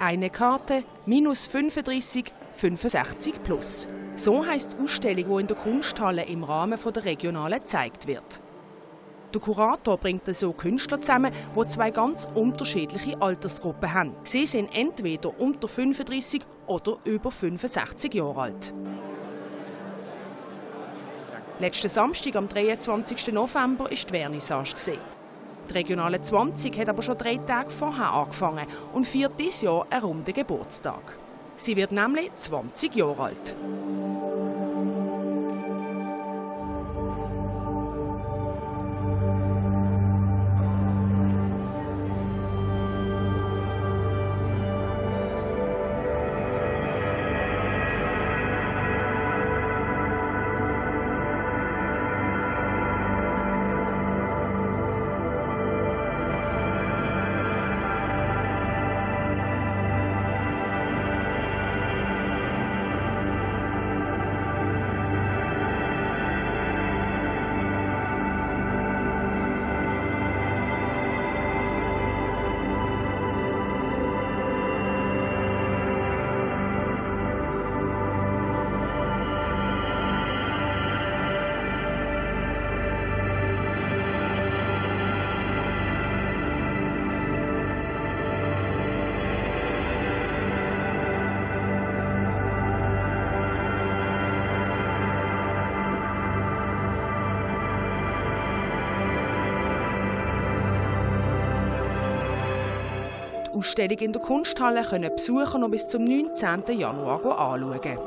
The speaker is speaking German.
Eine Karte minus 35 65 plus. So heißt die Ausstellung, die in der Kunsthalle im Rahmen der regionalen gezeigt wird. Der Kurator bringt so Künstler zusammen, die zwei ganz unterschiedliche Altersgruppen haben. Sie sind entweder unter 35 oder über 65 Jahre alt. Letzten Samstag, am 23. November, war die Vernissage. Die Regionale 20 hat aber schon drei Tage vorher angefangen und feiert dieses Jahr einen runden Geburtstag. Sie wird nämlich 20 Jahre alt. Ausstellung in der Kunsthalle können besuchen und bis zum 19. Januar anschauen.